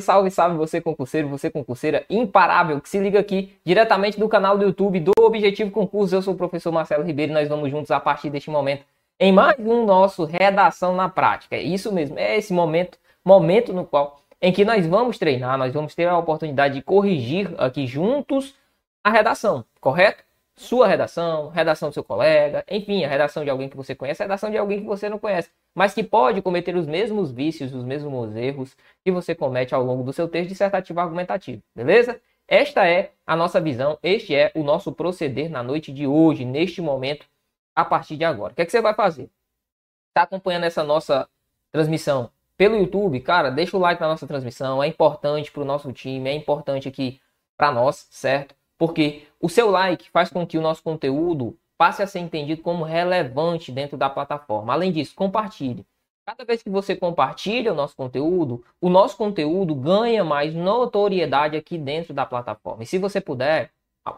Salve, salve você concurseiro, você concurseira imparável que se liga aqui diretamente do canal do YouTube do Objetivo Concurso. Eu sou o professor Marcelo Ribeiro e nós vamos juntos a partir deste momento em mais um nosso Redação na Prática. É isso mesmo, é esse momento, momento no qual em que nós vamos treinar, nós vamos ter a oportunidade de corrigir aqui juntos a redação, correto? Sua redação, redação do seu colega, enfim, a redação de alguém que você conhece, a redação de alguém que você não conhece mas que pode cometer os mesmos vícios, os mesmos erros que você comete ao longo do seu texto dissertativo argumentativo, beleza? Esta é a nossa visão, este é o nosso proceder na noite de hoje, neste momento, a partir de agora. O que, é que você vai fazer? Está acompanhando essa nossa transmissão pelo YouTube? Cara, deixa o like na nossa transmissão, é importante para o nosso time, é importante aqui para nós, certo? Porque o seu like faz com que o nosso conteúdo passe a ser entendido como relevante dentro da plataforma. Além disso, compartilhe. Cada vez que você compartilha o nosso conteúdo, o nosso conteúdo ganha mais notoriedade aqui dentro da plataforma. E se você puder,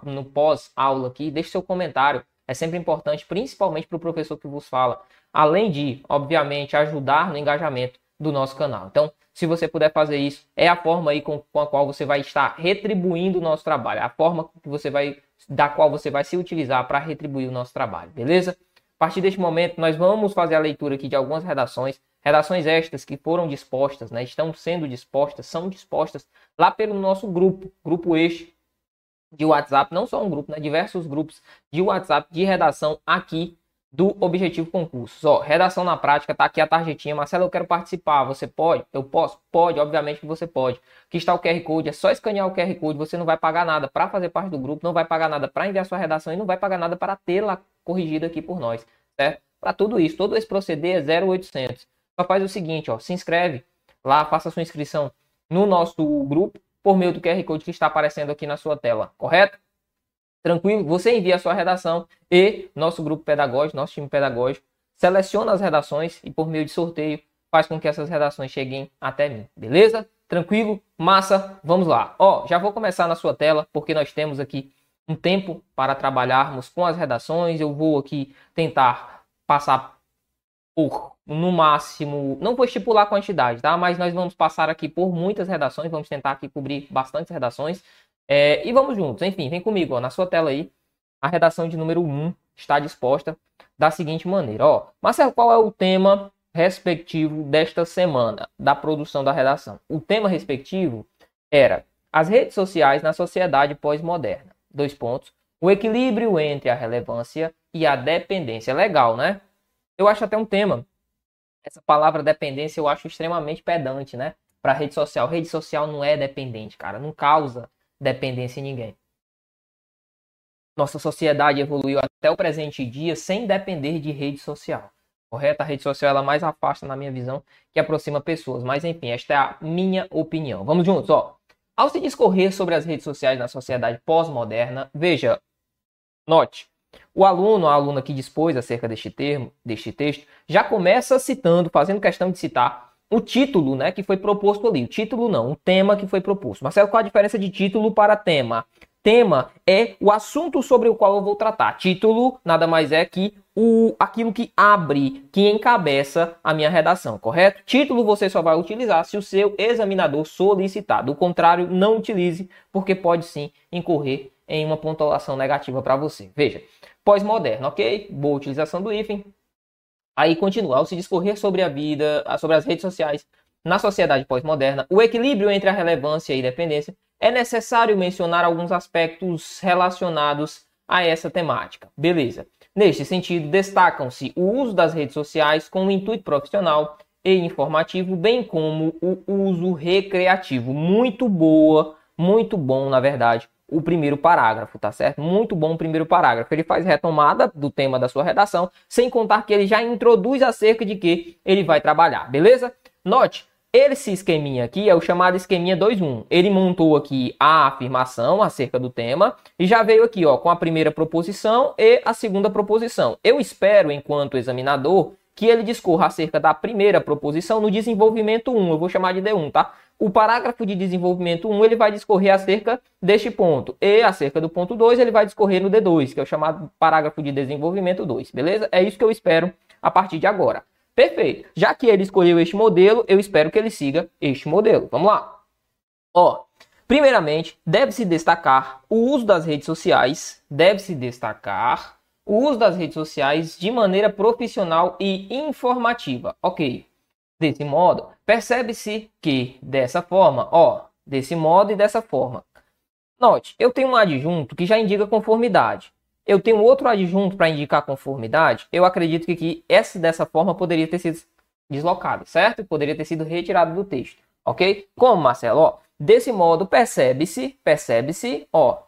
no pós-aula aqui, deixe seu comentário. É sempre importante, principalmente para o professor que vos fala. Além de, obviamente, ajudar no engajamento do nosso canal. Então, se você puder fazer isso, é a forma aí com, com a qual você vai estar retribuindo o nosso trabalho. A forma que você vai da qual você vai se utilizar para retribuir o nosso trabalho, beleza? A partir deste momento, nós vamos fazer a leitura aqui de algumas redações, redações estas que foram dispostas, né, estão sendo dispostas, são dispostas lá pelo nosso grupo, grupo este de WhatsApp, não só um grupo, né, diversos grupos de WhatsApp de redação aqui do Objetivo Concursos. Ó, redação na prática, tá aqui a tarjetinha. Marcelo, eu quero participar. Você pode? Eu posso? Pode, obviamente que você pode. Aqui está o QR Code, é só escanear o QR Code. Você não vai pagar nada para fazer parte do grupo, não vai pagar nada para enviar sua redação e não vai pagar nada para tê-la corrigida aqui por nós, certo? Para tudo isso, todo esse proceder é 0800. Só faz o seguinte, ó, se inscreve lá, faça sua inscrição no nosso grupo por meio do QR Code que está aparecendo aqui na sua tela, correto? Tranquilo? Você envia a sua redação e nosso grupo pedagógico, nosso time pedagógico, seleciona as redações e por meio de sorteio faz com que essas redações cheguem até mim. Beleza? Tranquilo? Massa? Vamos lá. Ó, já vou começar na sua tela porque nós temos aqui um tempo para trabalharmos com as redações. Eu vou aqui tentar passar por no máximo, não vou estipular a quantidade, tá? Mas nós vamos passar aqui por muitas redações, vamos tentar aqui cobrir bastantes redações. É, e vamos juntos, enfim, vem comigo, ó, na sua tela aí. A redação de número 1 está disposta da seguinte maneira, ó. Marcelo, qual é o tema respectivo desta semana da produção da redação? O tema respectivo era as redes sociais na sociedade pós-moderna. Dois pontos. O equilíbrio entre a relevância e a dependência. Legal, né? Eu acho até um tema. Essa palavra dependência eu acho extremamente pedante, né? Para rede social. Rede social não é dependente, cara. Não causa dependência em ninguém. Nossa sociedade evoluiu até o presente dia sem depender de rede social. Correto? A rede social ela mais afasta, na minha visão, que aproxima pessoas. Mas enfim, esta é a minha opinião. Vamos juntos, ó. Ao se discorrer sobre as redes sociais na sociedade pós-moderna, veja, note, o aluno, a aluna que dispôs acerca deste termo, deste texto, já começa citando, fazendo questão de citar o título, né, que foi proposto ali. O título não, o tema que foi proposto. Marcelo, qual a diferença de título para tema? Tema é o assunto sobre o qual eu vou tratar. Título nada mais é que o aquilo que abre, que encabeça a minha redação, correto? Título você só vai utilizar se o seu examinador solicitar. Do contrário, não utilize, porque pode sim incorrer em uma pontuação negativa para você. Veja, pós-moderno, ok? Boa utilização do hífen, Aí continua, ao se discorrer sobre a vida, sobre as redes sociais na sociedade pós-moderna, o equilíbrio entre a relevância e dependência, é necessário mencionar alguns aspectos relacionados a essa temática. Beleza. Neste sentido, destacam-se o uso das redes sociais com o intuito profissional e informativo, bem como o uso recreativo. Muito boa, muito bom, na verdade, o primeiro parágrafo, tá certo? Muito bom o primeiro parágrafo. Ele faz retomada do tema da sua redação, sem contar que ele já introduz acerca de que ele vai trabalhar, beleza? Note, esse esqueminha aqui é o chamado esqueminha 2.1. Ele montou aqui a afirmação acerca do tema e já veio aqui, ó, com a primeira proposição e a segunda proposição. Eu espero, enquanto examinador, que ele discorra acerca da primeira proposição no desenvolvimento 1. Eu vou chamar de D1, tá? o parágrafo de desenvolvimento 1 ele vai discorrer acerca deste ponto. E acerca do ponto 2 ele vai discorrer no D2, que é o chamado parágrafo de desenvolvimento 2. Beleza? É isso que eu espero a partir de agora. Perfeito. Já que ele escolheu este modelo, eu espero que ele siga este modelo. Vamos lá. Ó, primeiramente, deve-se destacar o uso das redes sociais, deve-se destacar o uso das redes sociais de maneira profissional e informativa. Ok. Desse modo, percebe-se que dessa forma, ó, desse modo e dessa forma. Note, eu tenho um adjunto que já indica conformidade. Eu tenho outro adjunto para indicar conformidade. Eu acredito que essa dessa forma poderia ter sido deslocado, certo? Poderia ter sido retirado do texto, ok? Como, Marcelo? Ó, desse modo, percebe-se, percebe-se, ó,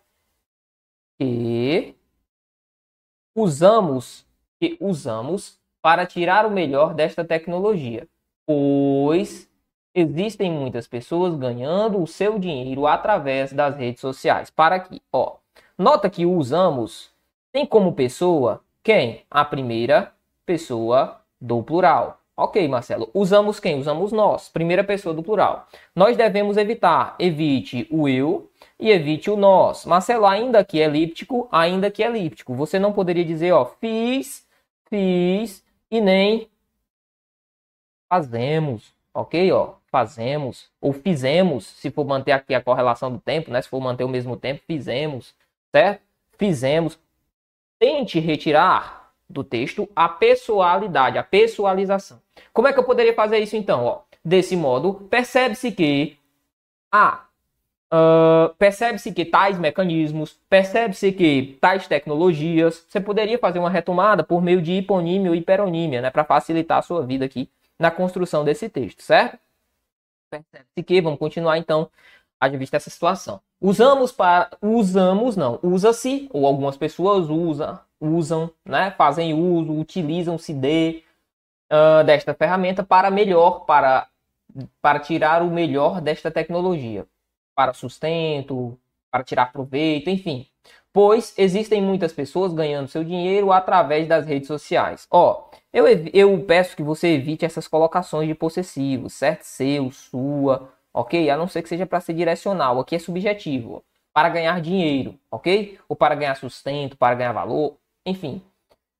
que usamos, que usamos para tirar o melhor desta tecnologia, pois existem muitas pessoas ganhando o seu dinheiro através das redes sociais. Para aqui, ó, nota que usamos tem como pessoa quem? A primeira pessoa do plural. Ok, Marcelo. Usamos quem? Usamos nós, primeira pessoa do plural. Nós devemos evitar, evite o eu e evite o nós. Marcelo, ainda que é elíptico, ainda que é elíptico. Você não poderia dizer, ó, fiz, fiz e nem fazemos, ok? Ó, fazemos ou fizemos, se for manter aqui a correlação do tempo, né? Se for manter o mesmo tempo, fizemos, certo? Fizemos. Tente retirar do texto a pessoalidade, a pessoalização. Como é que eu poderia fazer isso então? Ó, desse modo, percebe-se que a uh, percebe-se que tais mecanismos, percebe-se que tais tecnologias, você poderia fazer uma retomada por meio de hiponímia ou hiperonímia, né, para facilitar a sua vida aqui na construção desse texto, certo? Percebe-se que, vamos continuar então, haja vista essa situação. Usamos para, usamos não, usa-se, ou algumas pessoas usam, usam, né, fazem uso, utilizam-se de uh, desta ferramenta para melhor, para, para tirar o melhor desta tecnologia, para sustento, para tirar proveito, enfim. Pois existem muitas pessoas ganhando seu dinheiro através das redes sociais. Ó, eu, eu peço que você evite essas colocações de possessivos, certo? Seu, sua, ok? A não ser que seja para ser direcional. Aqui é subjetivo. Para ganhar dinheiro, ok? Ou para ganhar sustento, para ganhar valor enfim.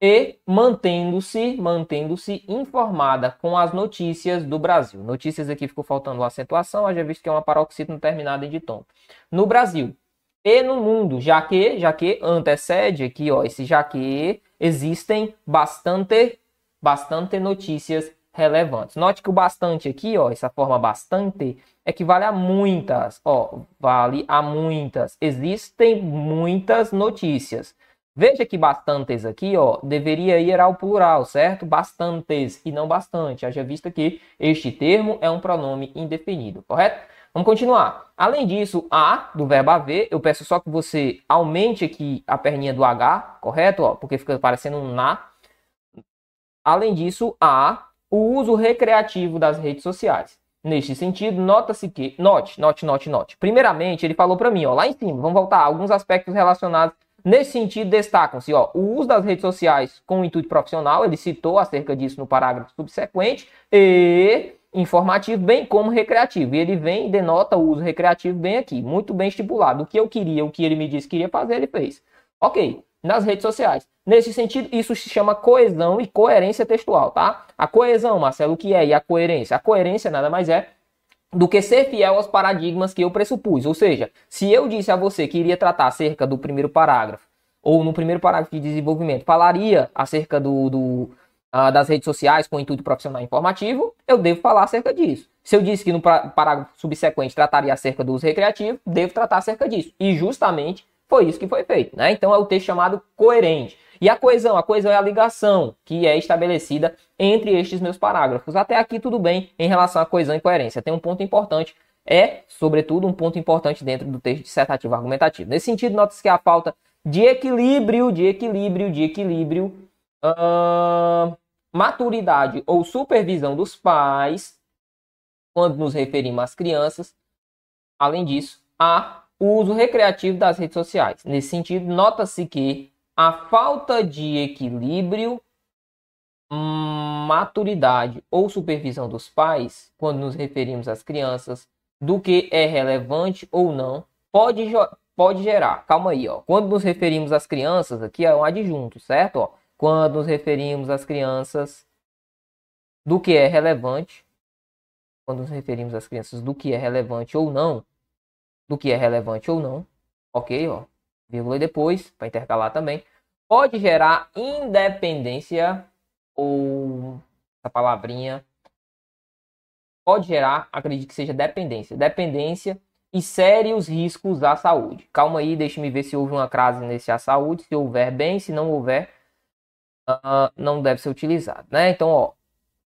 E mantendo-se, mantendo-se informada com as notícias do Brasil. Notícias aqui ficou faltando uma acentuação, haja visto que é uma paroxítona terminada em ditom. No Brasil e no mundo, já que, já que antecede aqui, ó, esse já que existem bastante, bastante notícias relevantes. Note que o bastante aqui, ó, essa forma bastante, equivale a muitas, ó, vale a muitas. Existem muitas notícias. Veja que bastantes aqui, ó, deveria ir ao plural, certo? Bastantes e não bastante. Haja vista que este termo é um pronome indefinido, correto? Vamos continuar. Além disso, a do verbo haver, eu peço só que você aumente aqui a perninha do H, correto? Ó, porque fica parecendo um na. Além disso, a o uso recreativo das redes sociais. Neste sentido, nota-se que, note, note, note, note. Primeiramente, ele falou para mim, ó, lá em cima, vamos voltar alguns aspectos relacionados Nesse sentido, destacam-se o uso das redes sociais com intuito profissional, ele citou acerca disso no parágrafo subsequente, e informativo, bem como recreativo. E ele vem e denota o uso recreativo bem aqui, muito bem estipulado. O que eu queria, o que ele me disse que iria fazer, ele fez. Ok, nas redes sociais. Nesse sentido, isso se chama coesão e coerência textual, tá? A coesão, Marcelo, o que é? E a coerência? A coerência nada mais é do que ser fiel aos paradigmas que eu pressupus. Ou seja, se eu disse a você que iria tratar acerca do primeiro parágrafo, ou no primeiro parágrafo de desenvolvimento, falaria acerca do, do uh, das redes sociais com intuito profissional informativo, eu devo falar acerca disso. Se eu disse que no parágrafo subsequente trataria acerca do uso recreativo, devo tratar acerca disso. E justamente foi isso que foi feito. Né? Então é o texto chamado coerente. E a coesão? A coesão é a ligação que é estabelecida entre estes meus parágrafos. Até aqui tudo bem em relação à coesão e coerência. Tem um ponto importante, é, sobretudo, um ponto importante dentro do texto dissertativo argumentativo. Nesse sentido, nota-se que a falta de equilíbrio, de equilíbrio, de equilíbrio, maturidade ou supervisão dos pais, quando nos referimos às crianças, além disso, a uso recreativo das redes sociais. Nesse sentido, nota-se que a falta de equilíbrio, maturidade ou supervisão dos pais, quando nos referimos às crianças, do que é relevante ou não, pode, pode gerar. Calma aí, ó. Quando nos referimos às crianças, aqui é um adjunto, certo? Ó, quando nos referimos às crianças do que é relevante, quando nos referimos às crianças do que é relevante ou não, do que é relevante ou não. Ok, ó. Vírgula e depois, para intercalar também. Pode gerar independência ou essa palavrinha pode gerar, acredito que seja dependência. Dependência e sérios riscos à saúde. Calma aí, deixe-me ver se houve uma crase nesse à saúde. Se houver, bem. Se não houver, uh, não deve ser utilizado, né? Então, ó,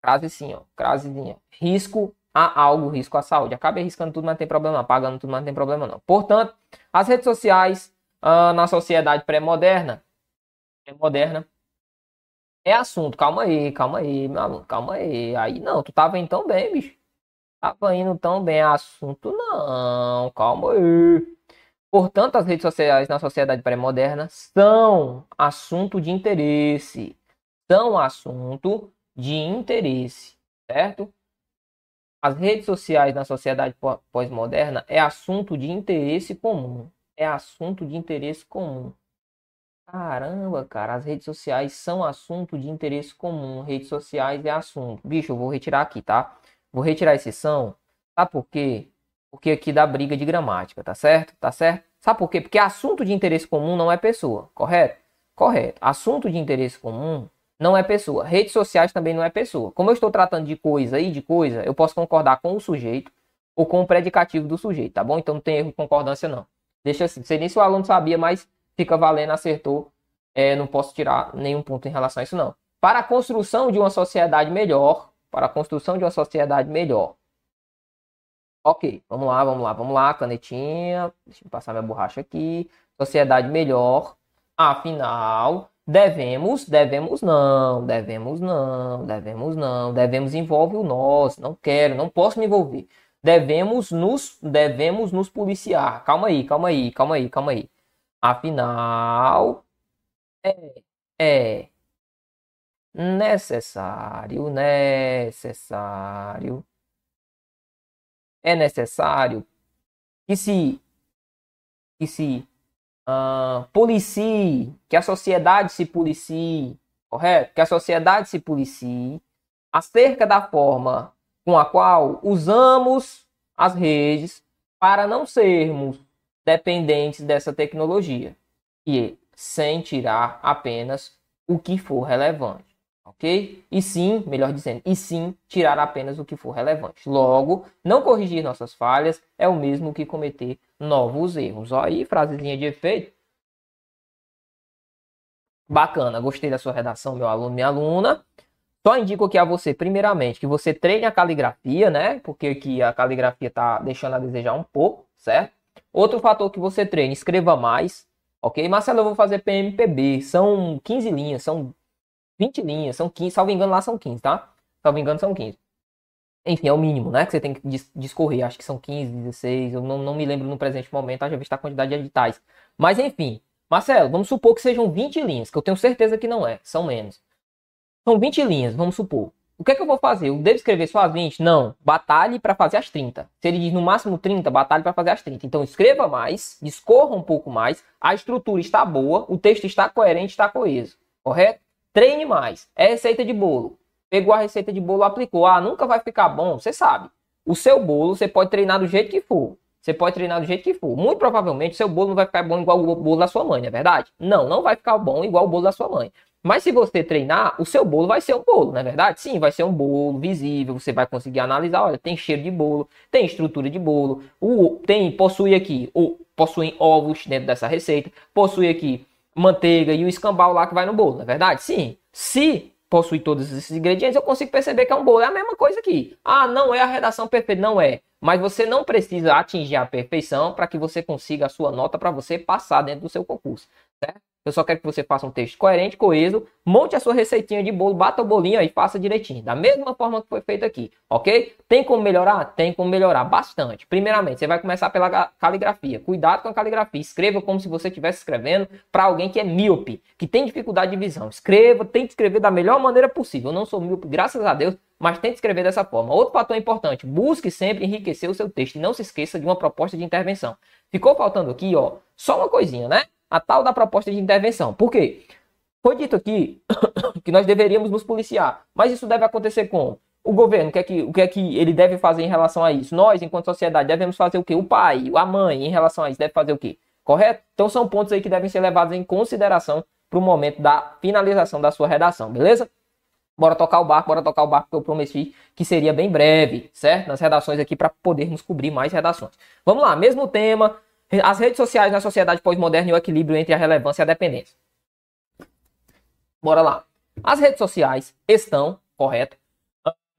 crase sim, ó, crasezinha. Risco a algo, risco à saúde. Acaba arriscando tudo, mas não tem problema. Pagando tudo, mas não tem problema não. Portanto, as redes sociais uh, na sociedade pré-moderna, pré-moderna, é assunto. Calma aí, calma aí, meu aluno, calma aí. Aí não, tu tava indo tão bem, bicho. Tava indo tão bem. Assunto não, calma aí. Portanto, as redes sociais na sociedade pré-moderna são assunto de interesse. São assunto de interesse, certo? As redes sociais na sociedade pós-moderna é assunto de interesse comum. É assunto de interesse comum. Caramba, cara, as redes sociais são assunto de interesse comum. Redes sociais é assunto. Bicho, eu vou retirar aqui, tá? Vou retirar esse são. Sabe por quê? Porque aqui dá briga de gramática, tá certo? Tá certo? Sabe por quê? Porque assunto de interesse comum não é pessoa, correto? Correto. Assunto de interesse comum não é pessoa. Redes sociais também não é pessoa. Como eu estou tratando de coisa e de coisa, eu posso concordar com o sujeito ou com o predicativo do sujeito, tá bom? Então não tem erro de concordância, não. Deixa assim. Não sei nem se o aluno sabia, mas fica valendo, acertou. É, não posso tirar nenhum ponto em relação a isso, não. Para a construção de uma sociedade melhor, para a construção de uma sociedade melhor. Ok, vamos lá, vamos lá, vamos lá, canetinha. Deixa eu passar minha borracha aqui. Sociedade melhor. Afinal, devemos, devemos não, devemos não, devemos não, devemos envolve o nós, não quero, não posso me envolver. Devemos nos, devemos nos policiar. Calma aí, calma aí, calma aí, calma aí. Afinal, é, é necessário, necessário, é necessário que se, que se uh, policie, que a sociedade se policie, correto? Que a sociedade se policie acerca da forma com a qual usamos as redes para não sermos dependentes dessa tecnologia e sem tirar apenas o que for relevante, ok? E sim, melhor dizendo, e sim tirar apenas o que for relevante. Logo, não corrigir nossas falhas é o mesmo que cometer novos erros. Aí, frasezinha de efeito. Bacana, gostei da sua redação, meu aluno, minha aluna. Só indico aqui a você, primeiramente, que você treine a caligrafia, né? Porque aqui a caligrafia tá deixando a desejar um pouco, certo? Outro fator que você treine, escreva mais, ok? Marcelo, eu vou fazer PMPB, são 15 linhas, são 20 linhas, são 15, salvo engano lá são 15, tá? Salvo engano são 15. Enfim, é o mínimo, né? Que você tem que discorrer. Acho que são 15, 16. Eu não, não me lembro no presente momento. Já visto a quantidade de editais. Mas enfim. Marcelo, vamos supor que sejam 20 linhas. Que eu tenho certeza que não é. São menos. São 20 linhas, vamos supor. O que é que eu vou fazer? Eu devo escrever só as 20? Não. Batalhe para fazer as 30. Se ele diz no máximo 30, batalhe para fazer as 30. Então escreva mais, discorra um pouco mais. A estrutura está boa, o texto está coerente, está coeso. Correto? Treine mais. É receita de bolo pegou a receita de bolo, aplicou. Ah, nunca vai ficar bom, você sabe. O seu bolo, você pode treinar do jeito que for. Você pode treinar do jeito que for. Muito provavelmente, seu bolo não vai ficar bom igual o bolo da sua mãe, não é verdade? Não, não vai ficar bom igual o bolo da sua mãe. Mas se você treinar, o seu bolo vai ser um bolo, não é verdade? Sim, vai ser um bolo visível, você vai conseguir analisar, olha, tem cheiro de bolo, tem estrutura de bolo, o, tem, possui aqui, ou possuem ovos dentro dessa receita, possui aqui manteiga e o escambau lá que vai no bolo, não é verdade? Sim. Se possui todos esses ingredientes, eu consigo perceber que é um bolo. É a mesma coisa aqui. Ah, não é a redação perfeita. Não é. Mas você não precisa atingir a perfeição para que você consiga a sua nota para você passar dentro do seu concurso. Certo? Eu só quero que você faça um texto coerente, coeso, monte a sua receitinha de bolo, bata o bolinho aí e faça direitinho. Da mesma forma que foi feito aqui, ok? Tem como melhorar? Tem como melhorar bastante. Primeiramente, você vai começar pela caligrafia. Cuidado com a caligrafia. Escreva como se você estivesse escrevendo para alguém que é míope, que tem dificuldade de visão. Escreva, tente escrever da melhor maneira possível. Eu não sou míope, graças a Deus, mas tente escrever dessa forma. Outro fator importante, busque sempre enriquecer o seu texto e não se esqueça de uma proposta de intervenção. Ficou faltando aqui, ó, só uma coisinha, né? A tal da proposta de intervenção. Por quê? Foi dito aqui que nós deveríamos nos policiar, mas isso deve acontecer com O governo, o que, é que, o que é que ele deve fazer em relação a isso? Nós, enquanto sociedade, devemos fazer o quê? O pai, a mãe, em relação a isso, deve fazer o quê? Correto? Então são pontos aí que devem ser levados em consideração para o momento da finalização da sua redação, beleza? Bora tocar o barco, bora tocar o barco que eu prometi que seria bem breve, certo? Nas redações aqui para podermos cobrir mais redações. Vamos lá, mesmo tema, as redes sociais na sociedade pós-moderna e o equilíbrio entre a relevância e a dependência. Bora lá. As redes sociais estão, correto,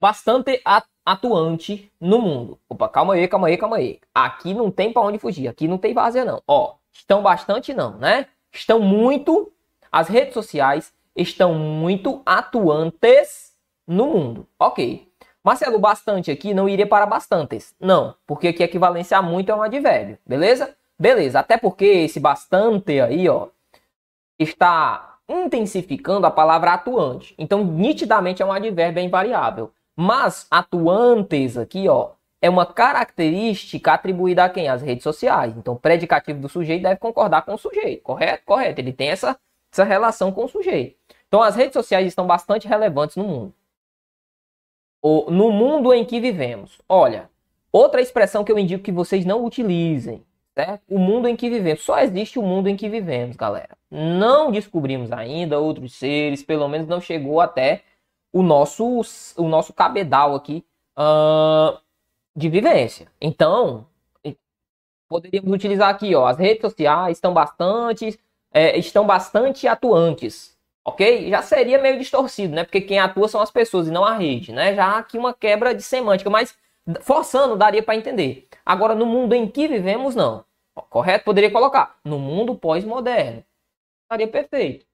bastante atuante no mundo. Opa, calma aí, calma aí, calma aí. Aqui não tem para onde fugir, aqui não tem vazia não. Ó, estão bastante não, né? Estão muito, as redes sociais estão muito atuantes no mundo. Ok. Marcelo, bastante aqui não iria para bastantes. Não, porque aqui equivalência a muito é um advérbio, beleza? Beleza, até porque esse bastante aí, ó, está intensificando a palavra atuante. Então, nitidamente é um advérbio invariável. Mas atuantes aqui, ó, é uma característica atribuída a quem? Às redes sociais. Então, o predicativo do sujeito deve concordar com o sujeito, correto? Correto. Ele tem essa, essa relação com o sujeito. Então, as redes sociais estão bastante relevantes no mundo. O, no mundo em que vivemos. Olha, outra expressão que eu indico que vocês não utilizem, certo? O mundo em que vivemos. Só existe o mundo em que vivemos, galera. Não descobrimos ainda outros seres, pelo menos não chegou até o nosso, o nosso cabedal aqui uh, de vivência. Então, poderíamos utilizar aqui, ó, as redes sociais estão bastante, é, estão bastante atuantes ok? Já seria meio distorcido, né? Porque quem atua são as pessoas e não a rede, né? Já aqui uma quebra de semântica, mas forçando daria para entender. Agora, no mundo em que vivemos, não. Correto? Poderia colocar. No mundo pós-moderno. Estaria perfeito.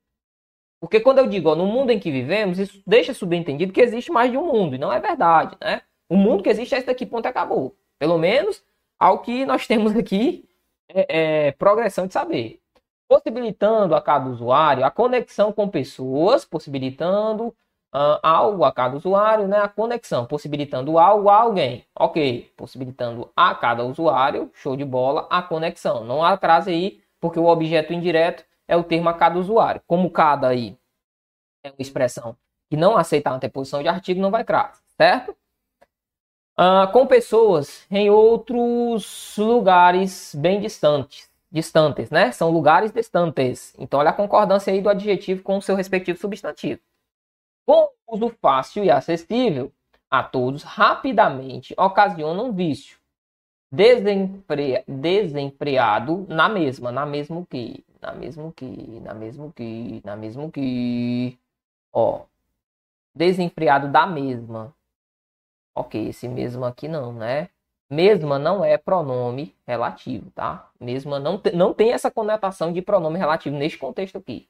Porque quando eu digo ó, no mundo em que vivemos, isso deixa subentendido que existe mais de um mundo. E não é verdade, né? O mundo que existe é esse daqui, ponto acabou. Pelo menos ao que nós temos aqui é, é progressão de saber possibilitando a cada usuário a conexão com pessoas, possibilitando uh, algo a cada usuário, né? A conexão, possibilitando algo a alguém. Ok, possibilitando a cada usuário, show de bola, a conexão. Não crase aí, porque o objeto indireto é o termo a cada usuário. Como cada aí é uma expressão que não aceita a anteposição de artigo, não vai crase, certo? Uh, com pessoas em outros lugares bem distantes distantes, né? São lugares distantes. Então, olha a concordância aí do adjetivo com o seu respectivo substantivo. Com uso fácil e acessível a todos, rapidamente ocasiona um vício. Desenfre... Desenfreado na mesma, na mesmo que, na mesmo que, na mesmo que, na mesmo que. Ó. Desenfreado da mesma. Ok, esse mesmo aqui não, né? Mesma não é pronome relativo, tá? Mesma não, te, não tem essa conotação de pronome relativo neste contexto aqui.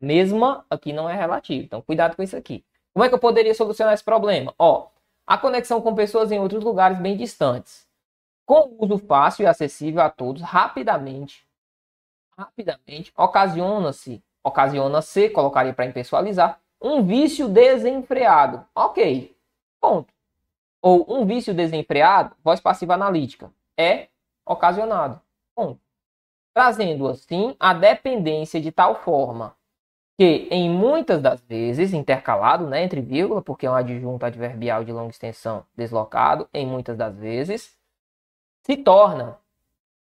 Mesma aqui não é relativo, então cuidado com isso aqui. Como é que eu poderia solucionar esse problema? Ó, a conexão com pessoas em outros lugares bem distantes. Com uso fácil e acessível a todos, rapidamente, rapidamente, ocasiona-se, ocasiona-se, colocaria para impessoalizar, um vício desenfreado. Ok, ponto ou um vício desenfreado, voz passiva analítica, é ocasionado. Bom, trazendo assim a dependência de tal forma que, em muitas das vezes, intercalado né, entre vírgula, porque é um adjunto adverbial de longa extensão deslocado, em muitas das vezes, se torna,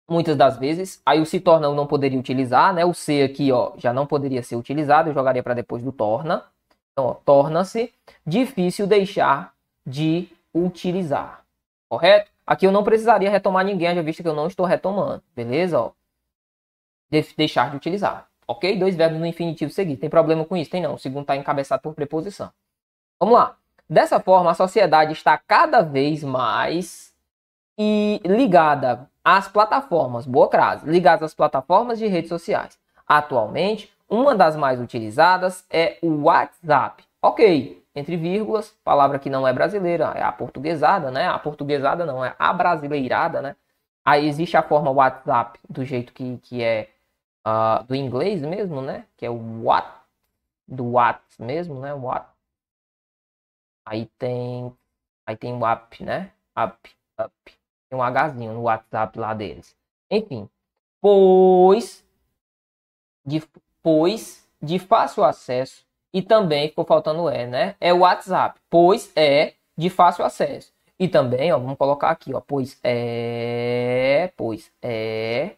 muitas das vezes, aí o se torna eu não poderia utilizar, né? O se aqui ó, já não poderia ser utilizado, eu jogaria para depois do torna. Então, torna-se difícil deixar de utilizar. Correto? Aqui eu não precisaria retomar ninguém, já visto que eu não estou retomando. Beleza? Ó. De deixar de utilizar. Ok? Dois verbos no infinitivo seguido. Tem problema com isso? Tem não. O segundo está encabeçado por preposição. Vamos lá. Dessa forma, a sociedade está cada vez mais e ligada às plataformas, boa crase, ligada às plataformas de redes sociais. Atualmente, uma das mais utilizadas é o WhatsApp. Ok, entre vírgulas, palavra que não é brasileira, é a portuguesada, né? A portuguesada não, é a brasileirada, né? Aí existe a forma WhatsApp do jeito que, que é uh, do inglês mesmo, né? Que é o what, do what mesmo, né? What. Aí tem, aí tem o app, né? Up, up. Tem um Hzinho no WhatsApp lá deles. Enfim, pois de, pois de fácil acesso e também ficou faltando é, né? É o WhatsApp, pois é de fácil acesso. E também, ó, vamos colocar aqui, ó, pois é, pois é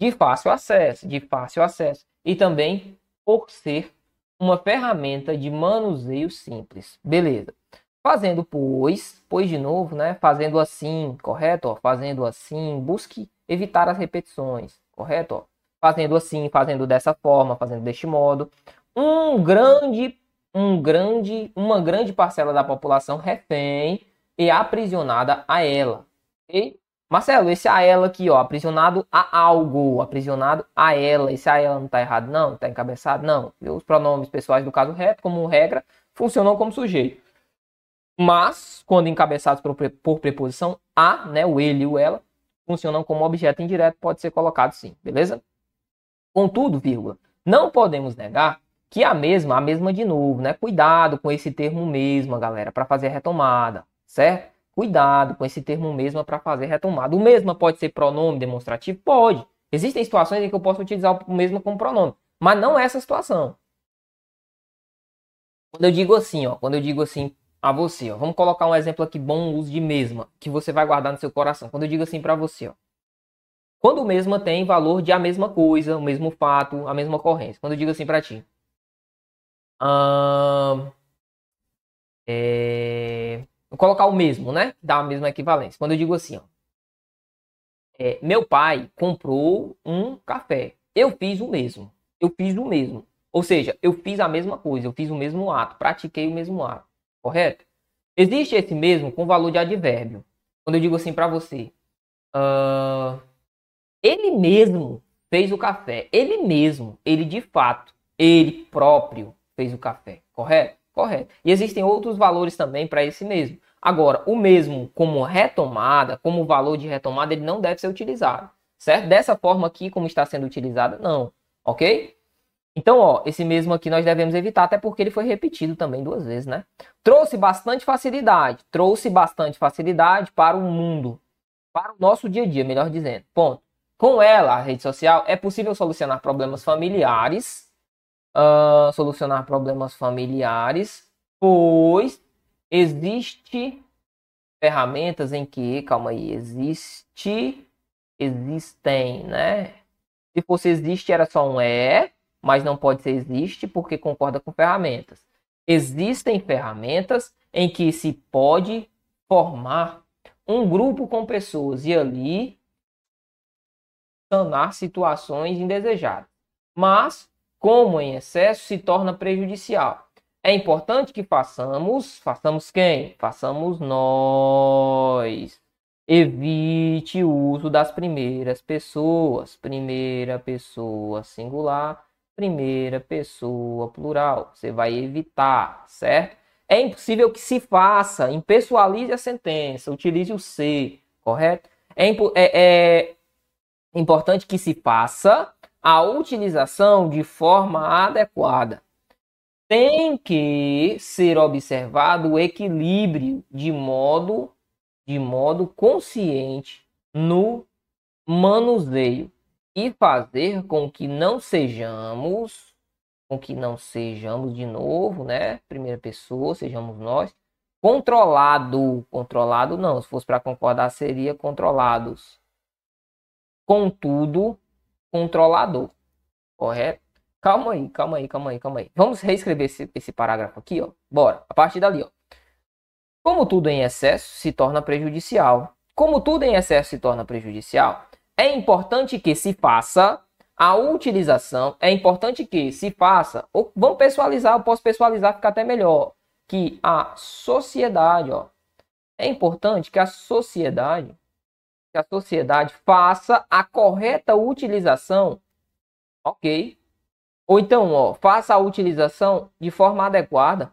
de fácil acesso, de fácil acesso. E também por ser uma ferramenta de manuseio simples. Beleza. Fazendo pois, pois de novo, né? Fazendo assim, correto? Ó, fazendo assim, busque evitar as repetições, correto? Ó, fazendo assim, fazendo dessa forma, fazendo deste modo. Um grande, um grande, uma grande parcela da população refém e aprisionada a ela. Ok? Marcelo, esse a ela aqui, ó, aprisionado a algo, aprisionado a ela. Esse a ela não tá errado, não? Tá encabeçado? Não. Os pronomes pessoais do caso reto, como regra, funcionam como sujeito. Mas, quando encabeçados por, por preposição a, né, o ele e o ela, funcionam como objeto indireto, pode ser colocado sim, beleza? Contudo, vírgula, não podemos negar que a mesma, a mesma de novo, né? Cuidado com esse termo mesmo, galera, para fazer a retomada, certo? Cuidado com esse termo mesma para fazer retomada. O mesma pode ser pronome demonstrativo? Pode. Existem situações em que eu posso utilizar o mesmo como pronome, mas não é essa situação. Quando eu digo assim, ó, quando eu digo assim a você, ó, vamos colocar um exemplo aqui bom uso de mesma, que você vai guardar no seu coração. Quando eu digo assim para você, ó, quando o mesma tem valor de a mesma coisa, o mesmo fato, a mesma ocorrência. Quando eu digo assim para ti, hum, é, Vou colocar o mesmo, né? Dá a mesma equivalência. Quando eu digo assim, ó, é, meu pai comprou um café. Eu fiz o mesmo. Eu fiz o mesmo. Ou seja, eu fiz a mesma coisa, eu fiz o mesmo ato, pratiquei o mesmo ato. Correto? Existe esse mesmo com valor de advérbio. Quando eu digo assim para você, uh, ele mesmo fez o café. Ele mesmo, ele de fato, ele próprio fez o café. Correto? Correto. E existem outros valores também para esse mesmo. Agora, o mesmo como retomada, como valor de retomada, ele não deve ser utilizado. Certo? Dessa forma aqui, como está sendo utilizado, não. Ok? Então, ó, esse mesmo aqui nós devemos evitar, até porque ele foi repetido também duas vezes, né? Trouxe bastante facilidade. Trouxe bastante facilidade para o mundo. Para o nosso dia a dia, melhor dizendo. Ponto. Com ela, a rede social, é possível solucionar problemas familiares uh, solucionar problemas familiares, pois existe ferramentas em que, calma aí, existe, existem, né? Se fosse existe era só um é, mas não pode ser existe porque concorda com ferramentas. Existem ferramentas em que se pode formar um grupo com pessoas e ali sanar situações indesejadas. Mas como em excesso se torna prejudicial. É importante que façamos, façamos quem? Façamos nós. Evite o uso das primeiras pessoas. Primeira pessoa singular, primeira pessoa plural. Você vai evitar, certo? É impossível que se faça, impessoalize a sentença, utilize o se, correto? É, é, é importante que se faça a utilização de forma adequada. Tem que ser observado o equilíbrio de modo de modo consciente no manuseio e fazer com que não sejamos com que não sejamos de novo, né? Primeira pessoa, sejamos nós controlado, controlado não, se fosse para concordar seria controlados. Contudo, controlador. Correto? Calma aí, calma aí, calma aí, calma aí. Vamos reescrever esse, esse parágrafo aqui, ó. Bora. A partir dali, ó. Como tudo em excesso se torna prejudicial. Como tudo em excesso se torna prejudicial, é importante que se faça a utilização, é importante que se faça, ou vamos pessoalizar, eu posso pessoalizar, ficar até melhor, que a sociedade, ó, é importante que a sociedade que a sociedade faça a correta utilização, ok? Ou então, ó, faça a utilização de forma adequada.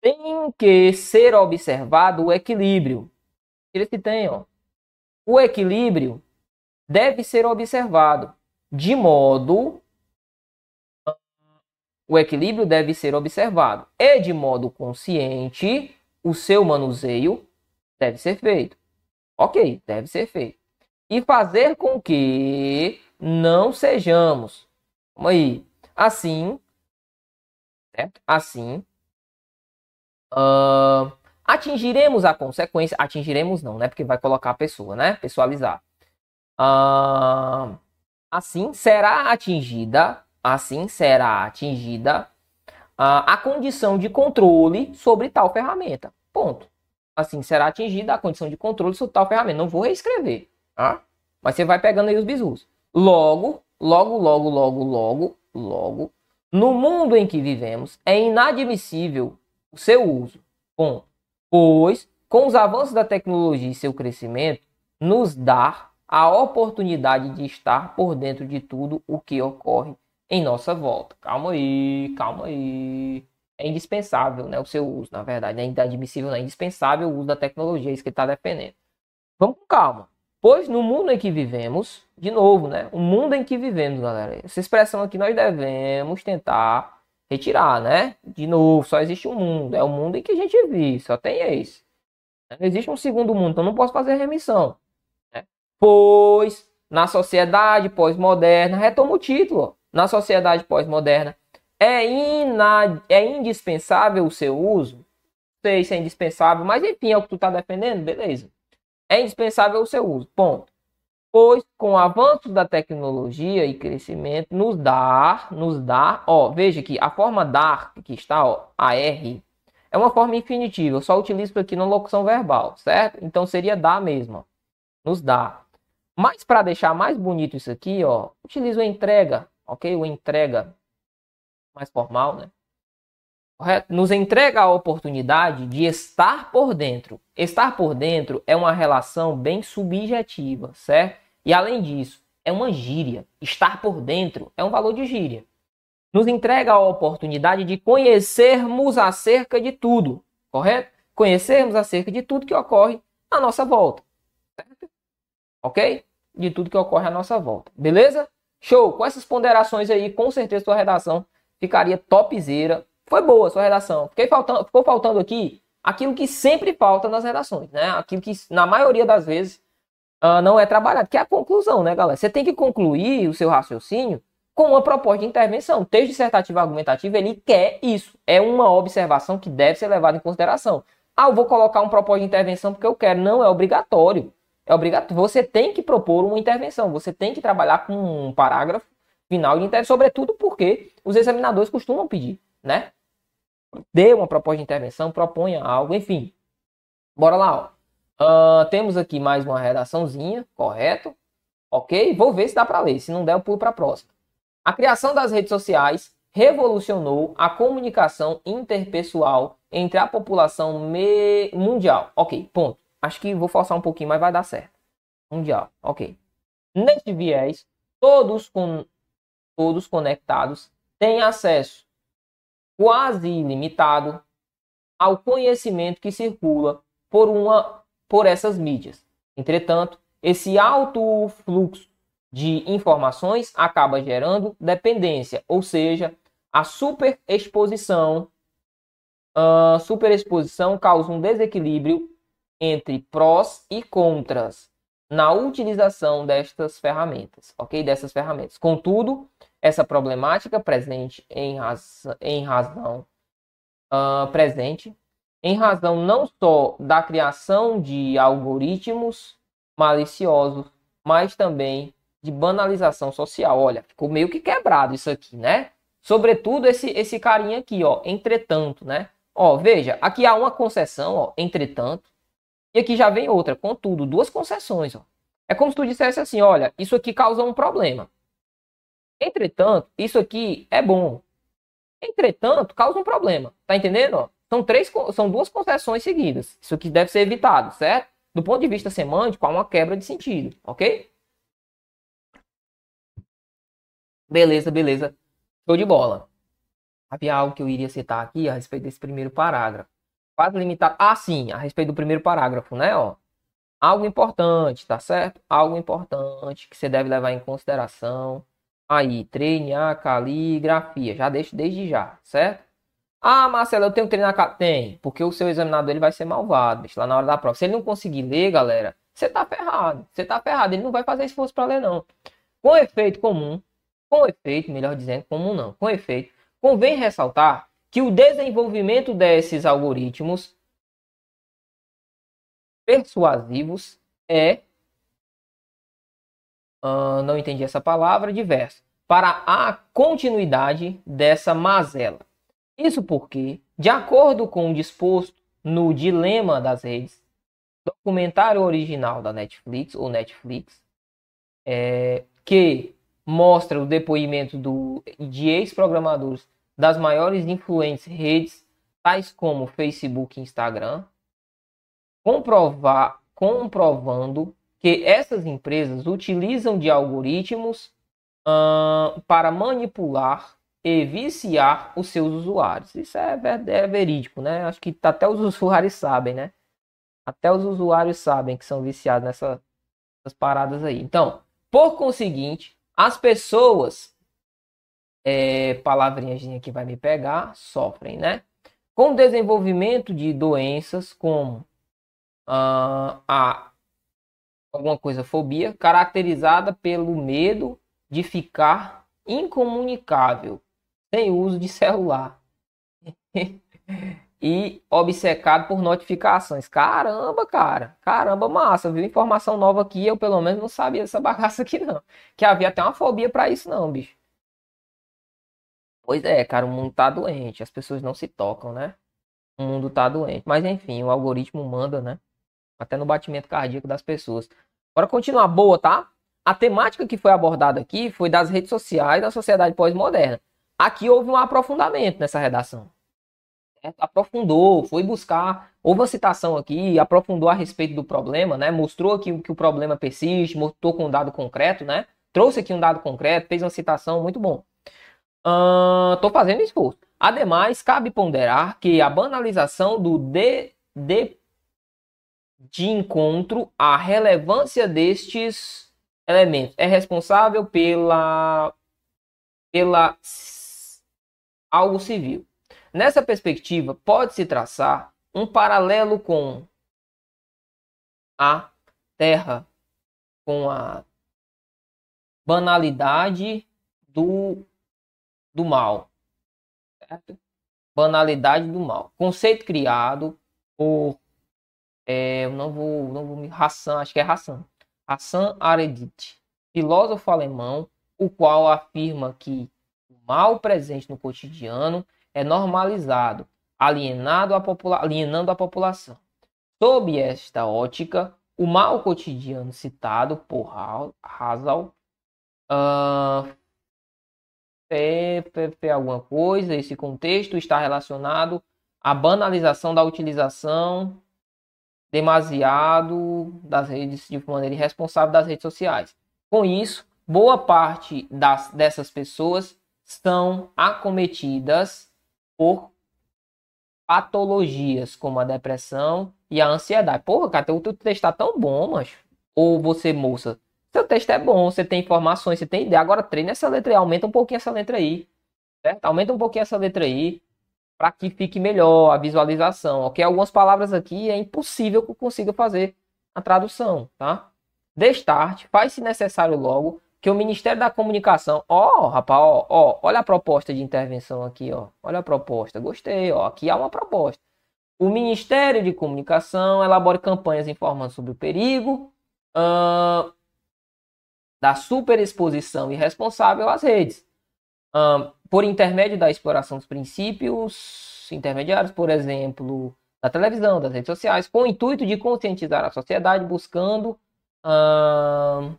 Tem que ser observado o equilíbrio. Ele se tem, ó. O equilíbrio deve ser observado de modo o equilíbrio deve ser observado e de modo consciente o seu manuseio deve ser feito. Ok, deve ser feito. E fazer com que não sejamos. Vamos aí. Assim. Certo? Assim. Uh, Atingiremos a consequência. Atingiremos não, né? Porque vai colocar a pessoa, né? Pessoalizar. Ah, assim será atingida. Assim será atingida a, a condição de controle sobre tal ferramenta. Ponto. Assim será atingida a condição de controle sobre tal ferramenta. Não vou reescrever, tá? Mas você vai pegando aí os bisus. Logo, logo, logo, logo, logo, logo, no mundo em que vivemos, é inadmissível o seu uso. Ponto. Pois, com os avanços da tecnologia e seu crescimento, nos dá a oportunidade de estar por dentro de tudo o que ocorre em nossa volta. Calma aí, calma aí. É indispensável né, o seu uso, na verdade. É inadmissível, não é indispensável o uso da tecnologia, é isso que está defendendo. Vamos com calma. Pois no mundo em que vivemos, de novo, né? O mundo em que vivemos, galera. Essa expressão aqui nós devemos tentar retirar, né? De novo, só existe um mundo. É o mundo em que a gente vive, só tem esse. Não existe um segundo mundo, então não posso fazer remissão. Né? Pois na sociedade pós-moderna, retoma o título. Na sociedade pós-moderna, é, ina... é indispensável o seu uso? Não sei se é indispensável, mas enfim, é o que tu está defendendo, beleza. É indispensável o seu uso, ponto. Pois com o avanço da tecnologia e crescimento, nos dá, nos dá, ó, veja que a forma dar, que está, ó, AR, é uma forma infinitiva, eu só utilizo aqui na locução verbal, certo? Então seria dar mesmo, ó. nos dá. Mas para deixar mais bonito isso aqui, ó, utilizo a entrega, ok? O entrega mais formal, né? Correto? Nos entrega a oportunidade de estar por dentro. Estar por dentro é uma relação bem subjetiva, certo? E além disso, é uma gíria. Estar por dentro é um valor de gíria. Nos entrega a oportunidade de conhecermos acerca de tudo, correto? Conhecermos acerca de tudo que ocorre à nossa volta, certo? Ok? De tudo que ocorre à nossa volta, beleza? Show! Com essas ponderações aí, com certeza sua redação ficaria topzera. Foi boa a sua redação. Fiquei faltando, ficou faltando aqui aquilo que sempre falta nas redações, né? Aquilo que, na maioria das vezes, uh, não é trabalhado, que é a conclusão, né, galera? Você tem que concluir o seu raciocínio com uma proposta de intervenção. O texto dissertativo argumentativo, ele quer isso. É uma observação que deve ser levada em consideração. Ah, eu vou colocar um propósito de intervenção porque eu quero. Não, é obrigatório. É obrigatório. Você tem que propor uma intervenção, você tem que trabalhar com um parágrafo final de intervenção, sobretudo porque os examinadores costumam pedir, né? Dê uma proposta de intervenção, proponha algo, enfim. Bora lá, ó. Uh, temos aqui mais uma redaçãozinha, correto? Ok? Vou ver se dá para ler. Se não der, eu pulo para a próxima. A criação das redes sociais revolucionou a comunicação interpessoal entre a população mundial. Ok, ponto. Acho que vou forçar um pouquinho, mas vai dar certo. Mundial, ok. Neste viés, todos, com, todos conectados têm acesso quase ilimitado ao conhecimento que circula por, uma, por essas mídias. Entretanto, esse alto fluxo de informações acaba gerando dependência, ou seja, a superexposição, uh, superexposição causa um desequilíbrio entre prós e contras na utilização destas ferramentas, ok? Dessas ferramentas. Contudo, essa problemática presente em, raz em razão uh, presente em razão não só da criação de algoritmos maliciosos, mas também de banalização social. Olha, ficou meio que quebrado isso aqui, né? Sobretudo esse esse carinha aqui, ó, entretanto, né? Ó, veja, aqui há uma concessão, ó, entretanto, e aqui já vem outra, contudo, duas concessões. Ó. É como se tu dissesse assim: olha, isso aqui causa um problema. Entretanto, isso aqui é bom. Entretanto, causa um problema. Tá entendendo? Ó? São, três, são duas concessões seguidas. Isso aqui deve ser evitado, certo? Do ponto de vista semântico, há uma quebra de sentido, ok? Beleza, beleza. Show de bola. Havia algo que eu iria citar aqui a respeito desse primeiro parágrafo quase limitado. Ah, sim, a respeito do primeiro parágrafo, né? Ó, algo importante, tá certo? Algo importante que você deve levar em consideração. Aí, treine a caligrafia. Já deixo desde já, certo? Ah, Marcelo, eu tenho que treinar. Tem, porque o seu examinador ele vai ser malvado, bicho, lá na hora da prova. Se ele não conseguir ler, galera, você tá ferrado. Você tá ferrado. Ele não vai fazer esforço para ler, não. Com efeito comum, com efeito, melhor dizendo, comum não, com efeito, convém ressaltar que o desenvolvimento desses algoritmos persuasivos é. Uh, não entendi essa palavra, diverso. Para a continuidade dessa mazela. Isso porque, de acordo com o disposto no Dilema das Redes, documentário original da Netflix, ou Netflix, é, que mostra o depoimento do, de ex-programadores das maiores influentes redes, tais como Facebook e Instagram, comprovar, comprovando que essas empresas utilizam de algoritmos para manipular e viciar os seus usuários. Isso é, é verídico, né? Acho que até os usuários sabem, né? Até os usuários sabem que são viciados nessas paradas aí. Então, por conseguinte, as pessoas, é, palavrinhas que vai me pegar, sofrem, né? Com o desenvolvimento de doenças como uh, a alguma coisa fobia, caracterizada pelo medo de ficar incomunicável sem uso de celular e obcecado por notificações. Caramba, cara, caramba, massa, viu? Informação nova aqui, eu pelo menos não sabia dessa bagaça aqui não. Que havia até uma fobia para isso não, bicho. Pois é, cara, o mundo tá doente, as pessoas não se tocam, né? O mundo tá doente. Mas enfim, o algoritmo manda, né? Até no batimento cardíaco das pessoas. Bora continuar boa, tá? A temática que foi abordada aqui foi das redes sociais da sociedade pós-moderna. Aqui houve um aprofundamento nessa redação. É, aprofundou, foi buscar, houve uma citação aqui, aprofundou a respeito do problema, né? Mostrou aqui que o problema persiste, mostrou com um dado concreto, né? Trouxe aqui um dado concreto, fez uma citação, muito bom. Estou uh, fazendo esforço. Ademais, cabe ponderar que a banalização do de, de, de encontro à relevância destes elementos é responsável pela, pela algo civil. Nessa perspectiva, pode-se traçar um paralelo com a Terra, com a banalidade do, do mal. Certo? Banalidade do mal. Conceito criado por. É, eu não vou, não vou me. Hassan, acho que é Hassan. Hassan Aredit, filósofo alemão, o qual afirma que mal presente no cotidiano é normalizado, alienado a alienando a população. Sob esta ótica, o mal cotidiano citado por Hazal uh, é, alguma coisa, esse contexto está relacionado à banalização da utilização demasiado das redes de maneira irresponsável das redes sociais. Com isso, boa parte das, dessas pessoas são acometidas por patologias como a depressão e a ansiedade. Porra, cara, o teu texto tá tão bom, mas ou você, moça, seu texto é bom, você tem informações, você tem ideia. Agora treine essa letra aí, aumenta um pouquinho essa letra aí. Certo? Aumenta um pouquinho essa letra aí para que fique melhor a visualização. Ok? Algumas palavras aqui é impossível que eu consiga fazer a tradução, tá? Destarte, faz se necessário logo que o Ministério da Comunicação, ó, oh, rapaz, ó, ó, olha a proposta de intervenção aqui, ó. Olha a proposta. Gostei, ó. Aqui há uma proposta. O Ministério de Comunicação elabora campanhas informando sobre o perigo uh, da superexposição irresponsável às redes, uh, por intermédio da exploração dos princípios intermediários, por exemplo, da televisão, das redes sociais, com o intuito de conscientizar a sociedade, buscando uh,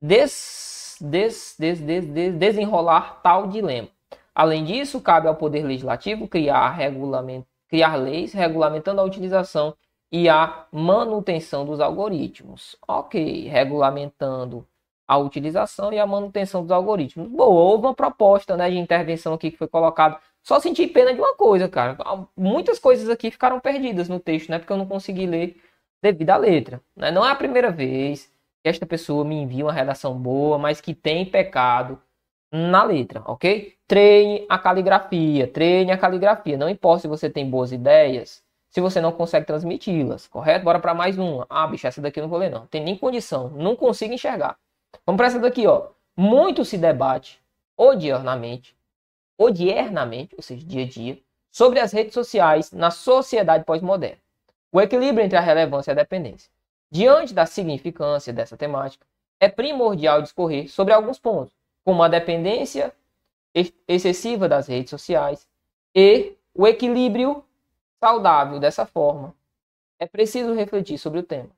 des, des, des, des, desenrolar tal dilema. Além disso, cabe ao Poder Legislativo criar, regulamento, criar leis regulamentando a utilização e a manutenção dos algoritmos. Ok, regulamentando a utilização e a manutenção dos algoritmos. Boa, houve uma proposta né, de intervenção aqui que foi colocada. Só senti pena de uma coisa, cara. Muitas coisas aqui ficaram perdidas no texto, né? Porque eu não consegui ler devido à letra. Né? Não é a primeira vez que esta pessoa me envia uma redação boa, mas que tem pecado na letra, ok? Treine a caligrafia, treine a caligrafia. Não importa se você tem boas ideias, se você não consegue transmiti-las, correto? Bora para mais uma. Ah, bicho, essa daqui eu não vou ler não. Tem nem condição, não consigo enxergar. Vamos para essa daqui, ó. Muito se debate odiernamente, odiernamente, ou seja, dia a dia, sobre as redes sociais na sociedade pós-moderna. o equilíbrio entre a relevância e a dependência. Diante da significância dessa temática, é primordial discorrer sobre alguns pontos, como a dependência excessiva das redes sociais e o equilíbrio saudável dessa forma. É preciso refletir sobre o tema.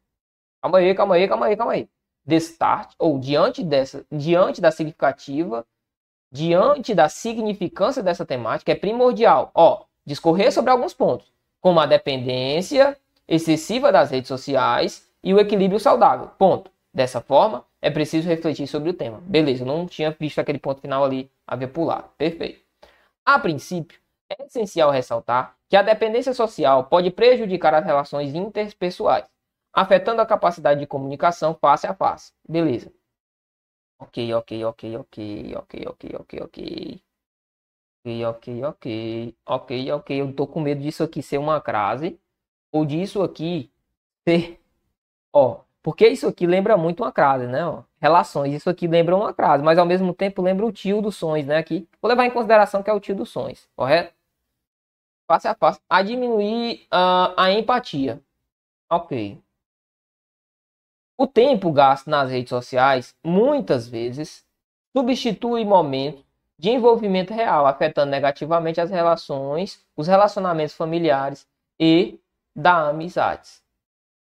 Calma aí, calma aí, calma aí, calma aí. Destart, ou diante dessa, diante da significativa, diante da significância dessa temática, é primordial, ó, discorrer sobre alguns pontos, como a dependência excessiva das redes sociais e o equilíbrio saudável. Ponto. Dessa forma, é preciso refletir sobre o tema. Beleza, não tinha visto aquele ponto final ali, havia pulado. Perfeito. A princípio, é essencial ressaltar que a dependência social pode prejudicar as relações interpessoais, afetando a capacidade de comunicação face a face. Beleza. Ok, ok, ok, ok, ok, ok, ok, ok. Ok, ok, ok. Ok, ok. Eu tô com medo disso aqui ser uma crase. Ou disso aqui ser. Ó, porque isso aqui lembra muito uma crase, né? Ó, relações. Isso aqui lembra uma crase, mas ao mesmo tempo lembra o tio dos sonhos, né? Aqui. Vou levar em consideração que é o tio dos sonhos, correto? Face a face. A diminuir uh, a empatia. Ok. O tempo gasto nas redes sociais, muitas vezes, substitui momentos de envolvimento real, afetando negativamente as relações, os relacionamentos familiares e da amizades.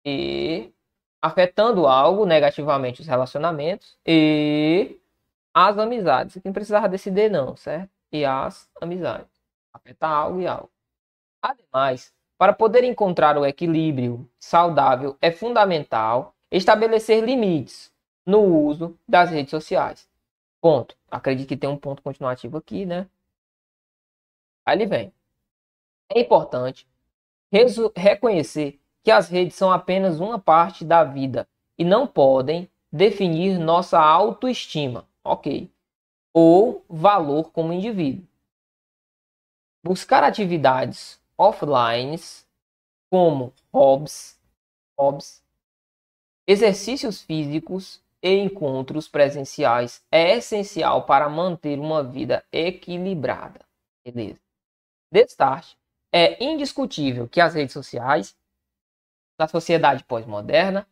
E afetando algo negativamente os relacionamentos e as amizades. Quem precisava decidir não, certo? E as amizades. Afetar algo e algo. Ademais, para poder encontrar o equilíbrio saudável, é fundamental estabelecer limites no uso das redes sociais. Ponto. Acredito que tem um ponto continuativo aqui, né? Aí ele vem. É importante reconhecer que as redes são apenas uma parte da vida e não podem definir nossa autoestima, ok? Ou valor como indivíduo. Buscar atividades offline, como hobbies, hobbies, exercícios físicos e encontros presenciais é essencial para manter uma vida equilibrada. Beleza? Destarte, é indiscutível que as redes sociais da sociedade pós-moderna.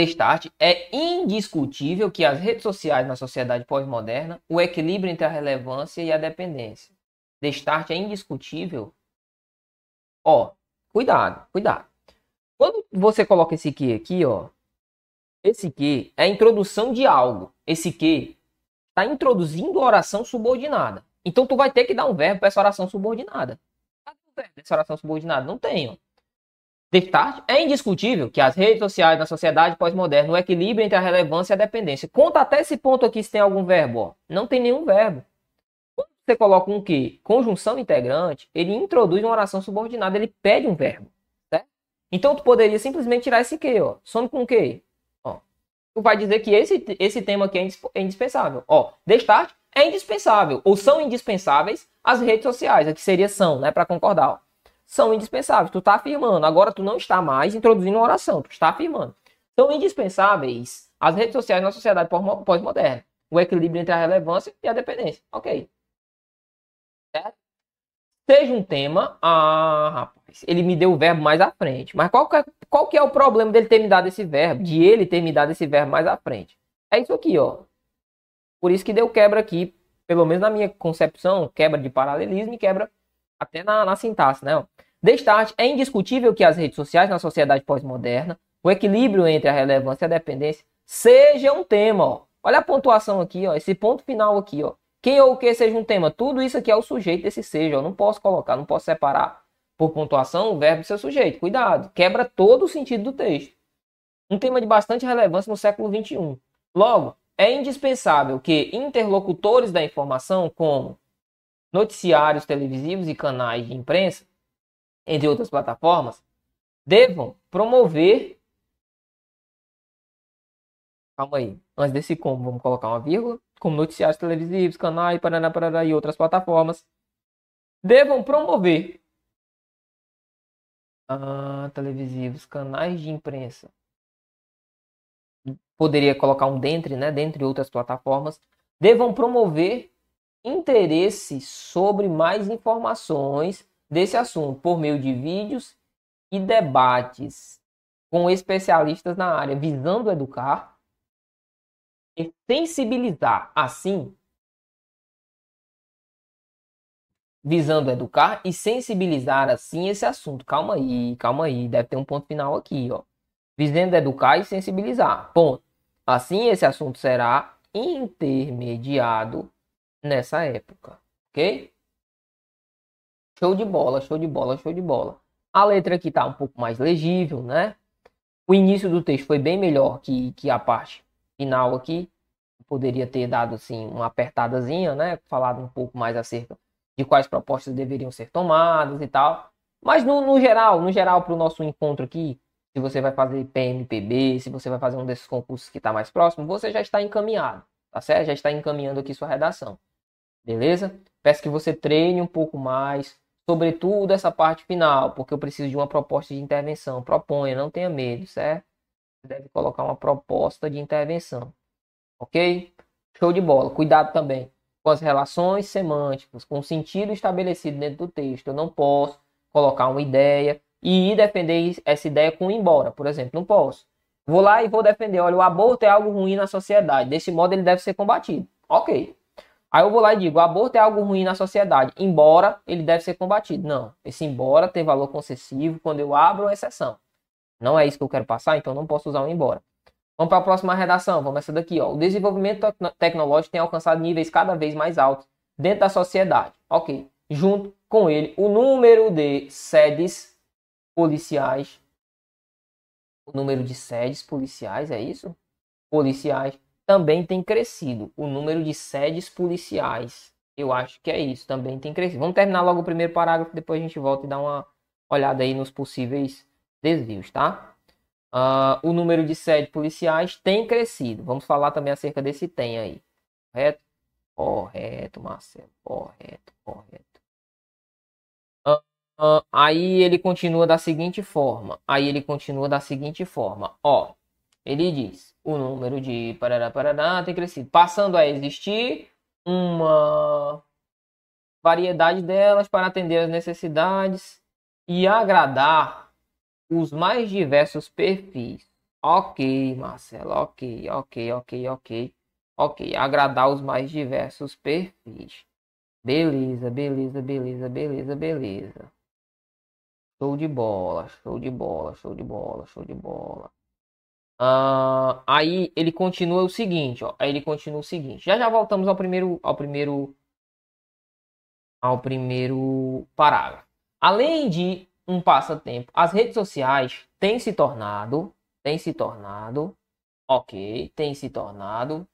Destarte, é indiscutível que as redes sociais na sociedade pós-moderna, o equilíbrio entre a relevância e a dependência. Destarte é indiscutível. Ó, cuidado, cuidado. Quando você coloca esse que aqui, ó, esse que é a introdução de algo. Esse que está introduzindo oração subordinada. Então tu vai ter que dar um verbo para essa oração subordinada. Cadê o verbo oração subordinada? Não tenho. Descartes é indiscutível que as redes sociais na sociedade pós-moderna, o equilíbrio entre a relevância e a dependência. Conta até esse ponto aqui se tem algum verbo. Ó. Não tem nenhum verbo. Quando você coloca um que? Conjunção integrante, ele introduz uma oração subordinada, ele pede um verbo. Certo? Então tu poderia simplesmente tirar esse que, ó. Some com o que? Ó. Tu vai dizer que esse, esse tema aqui é, é indispensável. Ó, Destarte é indispensável, ou são indispensáveis as redes sociais, aqui seria são, né, para concordar. Ó. São indispensáveis, tu está afirmando, agora tu não está mais introduzindo uma oração, tu está afirmando. São indispensáveis as redes sociais na sociedade pós-moderna, o equilíbrio entre a relevância e a dependência. Ok. Certo? Seja um tema, ah, rapaz, ele me deu o verbo mais à frente. Mas qual que, é, qual que é o problema dele ter me dado esse verbo? De ele ter me dado esse verbo mais à frente? É isso aqui, ó. Por isso que deu quebra aqui, pelo menos na minha concepção, quebra de paralelismo e quebra até na, na sintaxe, né? Destarte, é indiscutível que as redes sociais na sociedade pós-moderna, o equilíbrio entre a relevância e a dependência, seja um tema, ó. Olha a pontuação aqui, ó, esse ponto final aqui, ó. Quem ou o que seja um tema, tudo isso aqui é o sujeito desse seja, eu não posso colocar, não posso separar por pontuação o verbo ser sujeito. Cuidado, quebra todo o sentido do texto. Um tema de bastante relevância no século 21. Logo, é indispensável que interlocutores da informação, como noticiários televisivos e canais de imprensa, entre outras plataformas, devam promover. Calma aí. Antes desse como, vamos colocar uma vírgula. Como noticiários televisivos, canais, paraná, paraná, e outras plataformas, devam promover ah, televisivos, canais de imprensa, poderia colocar um dentre, né, dentre outras plataformas, devam promover interesse sobre mais informações desse assunto por meio de vídeos e debates com especialistas na área, visando educar e sensibilizar, assim, visando educar e sensibilizar assim esse assunto. Calma aí, calma aí, deve ter um ponto final aqui, ó. Visando educar e sensibilizar. Ponto. Assim esse assunto será intermediado nessa época, OK? Show de bola, show de bola, show de bola. A letra aqui tá um pouco mais legível, né? O início do texto foi bem melhor que, que a parte final aqui. Poderia ter dado assim uma apertadazinha, né? Falado um pouco mais acerca de quais propostas deveriam ser tomadas e tal. Mas no, no geral, no geral, para o nosso encontro aqui, se você vai fazer PMPB, se você vai fazer um desses concursos que está mais próximo, você já está encaminhado, tá certo? Já está encaminhando aqui sua redação, beleza? Peço que você treine um pouco mais, sobretudo essa parte final, porque eu preciso de uma proposta de intervenção. Proponha, não tenha medo, certo? Você deve colocar uma proposta de intervenção, ok? Show de bola. Cuidado também com as relações semânticas, com o sentido estabelecido dentro do texto. Eu não posso colocar uma ideia e ir defender essa ideia com embora, por exemplo. Não posso. Vou lá e vou defender, olha, o aborto é algo ruim na sociedade. Desse modo ele deve ser combatido. Ok. Aí eu vou lá e digo, aborto é algo ruim na sociedade, embora ele deve ser combatido. Não, esse embora tem valor concessivo quando eu abro uma exceção. Não é isso que eu quero passar, então não posso usar um embora. Vamos para a próxima redação. Vamos essa daqui. Ó. O desenvolvimento tecnológico tem alcançado níveis cada vez mais altos dentro da sociedade. Ok. Junto com ele, o número de sedes policiais. O número de sedes policiais, é isso? Policiais também tem crescido. O número de sedes policiais. Eu acho que é isso. Também tem crescido. Vamos terminar logo o primeiro parágrafo. Depois a gente volta e dá uma olhada aí nos possíveis desvios, tá? Uh, o número de sedes policiais tem crescido. Vamos falar também acerca desse tem aí. Correto? Correto, Marcelo. Correto, correto. Uh, aí ele continua da seguinte forma. Aí ele continua da seguinte forma. Ó, ele diz: o número de parará, parará tem crescido, passando a existir uma variedade delas para atender as necessidades e agradar os mais diversos perfis. Ok, Marcelo, ok, ok, ok, ok, ok. Agradar os mais diversos perfis. Beleza, beleza, beleza, beleza, beleza. Show de bola, show de bola, show de bola, show de bola. Uh, aí ele continua o seguinte, ó. Aí ele continua o seguinte. Já já voltamos ao primeiro, ao primeiro, ao primeiro parágrafo. Além de um passatempo. As redes sociais têm se tornado, têm se tornado, ok, têm se tornado,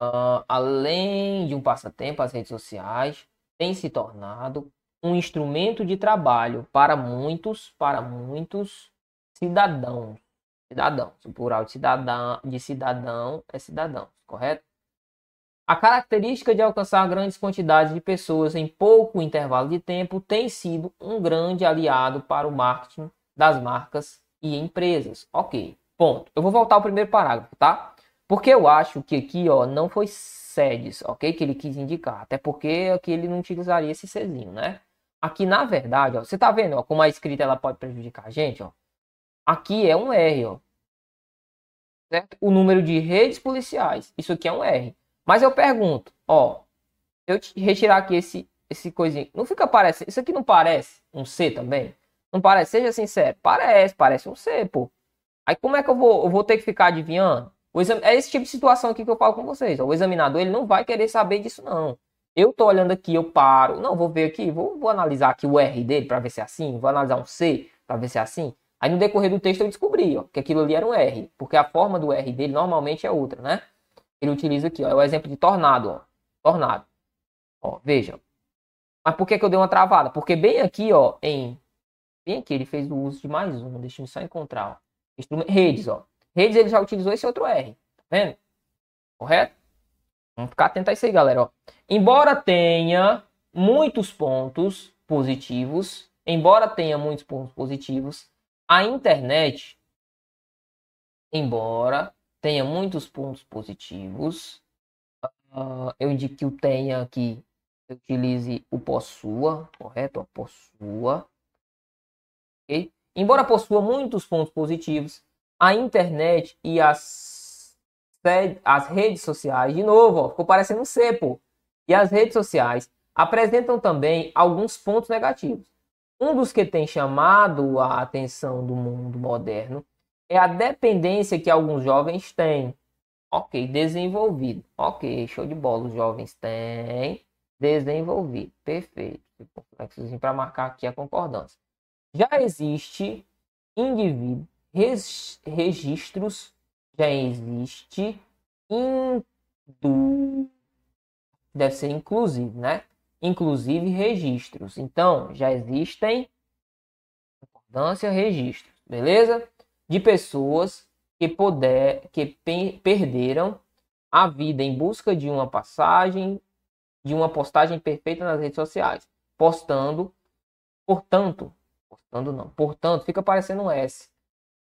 uh, além de um passatempo, as redes sociais têm se tornado um instrumento de trabalho para muitos, para muitos cidadãos. Cidadãos, o plural de cidadão, de cidadão é cidadãos, correto? A característica de alcançar grandes quantidades de pessoas em pouco intervalo de tempo tem sido um grande aliado para o marketing das marcas e empresas. Ok, ponto. Eu vou voltar ao primeiro parágrafo, tá? Porque eu acho que aqui, ó, não foi sedes, ok? Que ele quis indicar. Até porque aqui ele não utilizaria esse Czinho, né? Aqui, na verdade, ó, você tá vendo ó, como a escrita ela pode prejudicar a gente, ó? Aqui é um R, ó. Certo? O número de redes policiais. Isso aqui é um R. Mas eu pergunto, ó, eu retirar aqui esse, esse coisinho, não fica parecendo, isso aqui não parece um C também? Não parece, seja sincero, parece, parece um C, pô. Aí como é que eu vou, eu vou ter que ficar adivinhando? Exam... É esse tipo de situação aqui que eu falo com vocês. Ó. O examinador ele não vai querer saber disso não. Eu tô olhando aqui, eu paro, não vou ver aqui, vou, vou analisar aqui o R dele para ver se é assim, vou analisar um C para ver se é assim. Aí no decorrer do texto eu descobri ó, que aquilo ali era um R, porque a forma do R dele normalmente é outra, né? ele utiliza aqui, ó, é o exemplo de tornado, ó, tornado. Ó, veja. Mas por que, que eu dei uma travada? Porque bem aqui, ó, em bem aqui ele fez o uso de mais um, deixa eu só encontrar, ó. Redes, ó. Redes ele já utilizou esse outro R, tá vendo? Correto? Vamos ficar atento a isso aí, galera, ó. Embora tenha muitos pontos positivos, embora tenha muitos pontos positivos, a internet, embora tenha muitos pontos positivos, Uh, eu indico que o tenha aqui. Utilize o possua, correto? possua. Okay? Embora possua muitos pontos positivos, a internet e as, as redes sociais, de novo, ó, ficou parecendo um C, pô. E as redes sociais apresentam também alguns pontos negativos. Um dos que tem chamado a atenção do mundo moderno é a dependência que alguns jovens têm. Ok, desenvolvido. Ok, show de bola. Os jovens têm desenvolvido. Perfeito. Para marcar aqui a concordância. Já existe indivíduo, registros, já existe indu, deve ser inclusive, né? Inclusive registros. Então, já existem concordância, registros, beleza? De pessoas que puder, que perderam a vida em busca de uma passagem, de uma postagem perfeita nas redes sociais, postando, portanto, postando não, portanto, fica parecendo um S.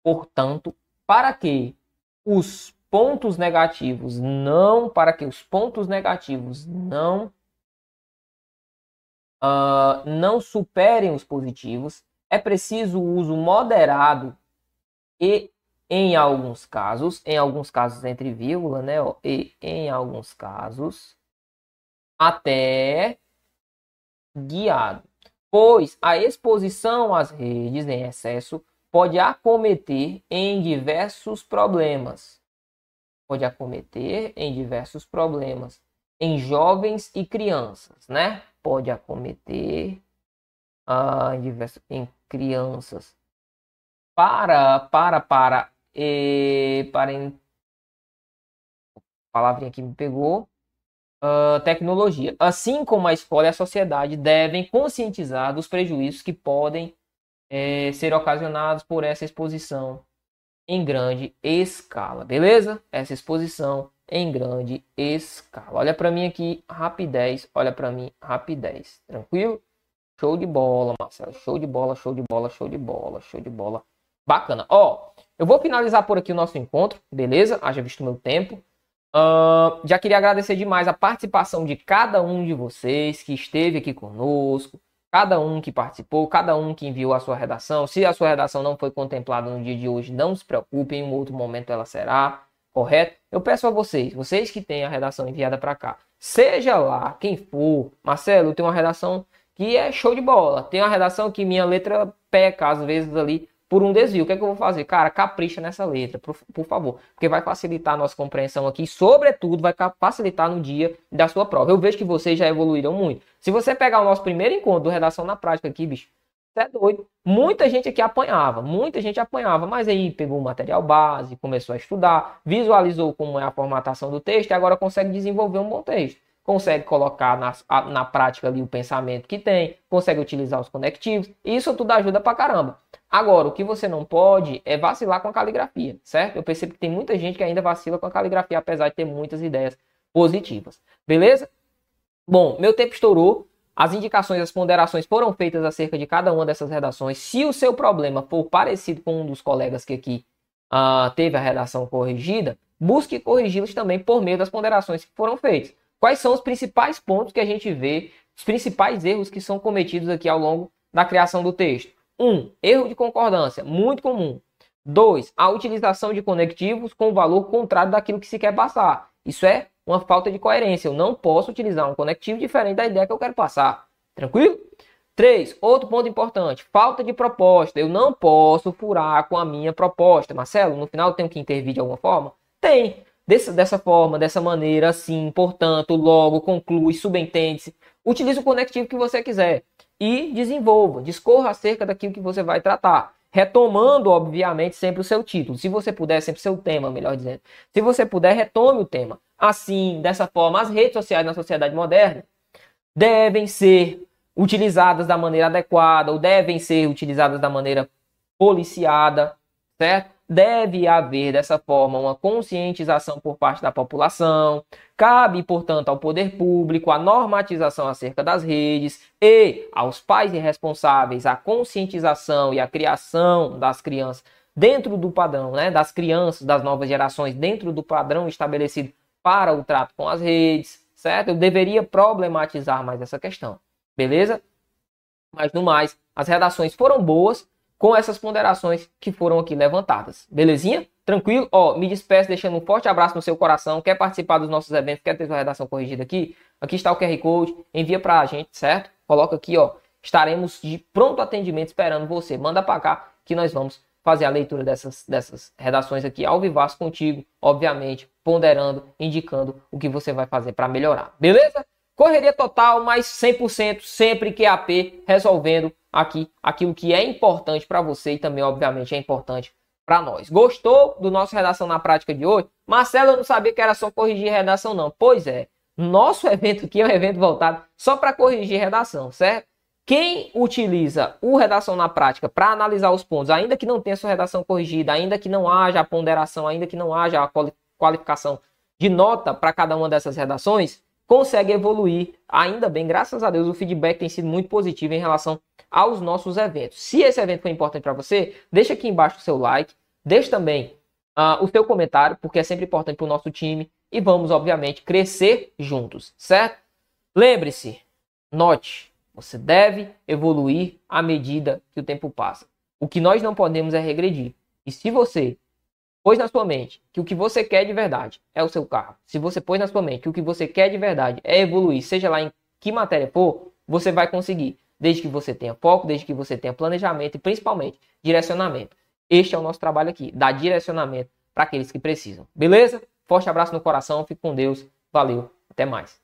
Portanto, para que os pontos negativos não, para que os pontos negativos não uh, não superem os positivos, é preciso o uso moderado e em alguns casos, em alguns casos entre vírgula, né? Ó, e em alguns casos, até guiado. Pois a exposição às redes em excesso pode acometer em diversos problemas. Pode acometer em diversos problemas em jovens e crianças, né? Pode acometer uh, em, diversos, em crianças. Para, para, para e para em... palavrinha que me pegou uh, tecnologia assim como a escola e a sociedade devem conscientizar dos prejuízos que podem é, ser ocasionados por essa exposição em grande escala beleza essa exposição em grande escala olha para mim aqui rapidez olha para mim rapidez tranquilo show de bola Marcelo show de bola show de bola show de bola show de bola bacana ó eu vou finalizar por aqui o nosso encontro, beleza? Haja visto o meu tempo. Uh, já queria agradecer demais a participação de cada um de vocês que esteve aqui conosco, cada um que participou, cada um que enviou a sua redação. Se a sua redação não foi contemplada no dia de hoje, não se preocupe, em um outro momento ela será, correto? Eu peço a vocês, vocês que têm a redação enviada para cá, seja lá quem for, Marcelo, tenho uma redação que é show de bola, tem uma redação que minha letra peca às vezes ali por um desvio. O que, é que eu vou fazer? Cara, capricha nessa letra, por, por favor. Porque vai facilitar a nossa compreensão aqui. Sobretudo, vai facilitar no dia da sua prova. Eu vejo que vocês já evoluíram muito. Se você pegar o nosso primeiro encontro do Redação na Prática aqui, bicho, você é doido. Muita gente aqui apanhava, muita gente apanhava, mas aí pegou o material base, começou a estudar, visualizou como é a formatação do texto e agora consegue desenvolver um bom texto consegue colocar na, na prática ali o pensamento que tem, consegue utilizar os conectivos, isso tudo ajuda pra caramba. Agora, o que você não pode é vacilar com a caligrafia, certo? Eu percebo que tem muita gente que ainda vacila com a caligrafia, apesar de ter muitas ideias positivas. Beleza? Bom, meu tempo estourou. As indicações, as ponderações foram feitas acerca de cada uma dessas redações. Se o seu problema for parecido com um dos colegas que aqui uh, teve a redação corrigida, busque corrigi-los também por meio das ponderações que foram feitas. Quais são os principais pontos que a gente vê, os principais erros que são cometidos aqui ao longo da criação do texto? 1. Um, erro de concordância, muito comum. 2. A utilização de conectivos com o valor contrário daquilo que se quer passar. Isso é uma falta de coerência. Eu não posso utilizar um conectivo diferente da ideia que eu quero passar. Tranquilo? 3. Outro ponto importante: falta de proposta. Eu não posso furar com a minha proposta. Marcelo, no final eu tenho que intervir de alguma forma? Tem. Dessa, dessa forma, dessa maneira, assim, portanto, logo, conclui, subentende-se. Utilize o conectivo que você quiser e desenvolva, discorra acerca daquilo que você vai tratar. Retomando, obviamente, sempre o seu título. Se você puder, sempre o seu tema, melhor dizendo. Se você puder, retome o tema. Assim, dessa forma, as redes sociais na sociedade moderna devem ser utilizadas da maneira adequada ou devem ser utilizadas da maneira policiada, certo? Deve haver dessa forma uma conscientização por parte da população. Cabe, portanto, ao poder público a normatização acerca das redes e aos pais e responsáveis a conscientização e a criação das crianças dentro do padrão, né, das crianças das novas gerações dentro do padrão estabelecido para o trato com as redes, certo? Eu deveria problematizar mais essa questão, beleza? Mas no mais, as redações foram boas com essas ponderações que foram aqui levantadas, belezinha? Tranquilo? Ó, me despeço deixando um forte abraço no seu coração. Quer participar dos nossos eventos? Quer ter sua redação corrigida aqui? Aqui está o QR Code. Envia para a gente, certo? Coloca aqui, ó. Estaremos de pronto atendimento esperando você. Manda para cá que nós vamos fazer a leitura dessas, dessas redações aqui ao vivasso contigo, obviamente, ponderando, indicando o que você vai fazer para melhorar. Beleza? Correria total, mas 100% sempre QAP resolvendo aqui aquilo que é importante para você e também, obviamente, é importante para nós. Gostou do nosso redação na prática de hoje? Marcelo, eu não sabia que era só corrigir redação, não. Pois é, nosso evento aqui é um evento voltado só para corrigir redação, certo? Quem utiliza o redação na prática para analisar os pontos, ainda que não tenha sua redação corrigida, ainda que não haja a ponderação, ainda que não haja a qualificação de nota para cada uma dessas redações, consegue evoluir. Ainda bem, graças a Deus, o feedback tem sido muito positivo em relação aos nossos eventos. Se esse evento foi importante para você, deixa aqui embaixo o seu like, deixa também uh, o seu comentário, porque é sempre importante para o nosso time e vamos, obviamente, crescer juntos, certo? Lembre-se, note, você deve evoluir à medida que o tempo passa. O que nós não podemos é regredir. E se você pôs na sua mente que o que você quer de verdade é o seu carro, se você pôs na sua mente que o que você quer de verdade é evoluir, seja lá em que matéria for, você vai conseguir. Desde que você tenha foco, desde que você tenha planejamento e principalmente direcionamento. Este é o nosso trabalho aqui, dar direcionamento para aqueles que precisam. Beleza? Forte abraço no coração, fique com Deus. Valeu, até mais.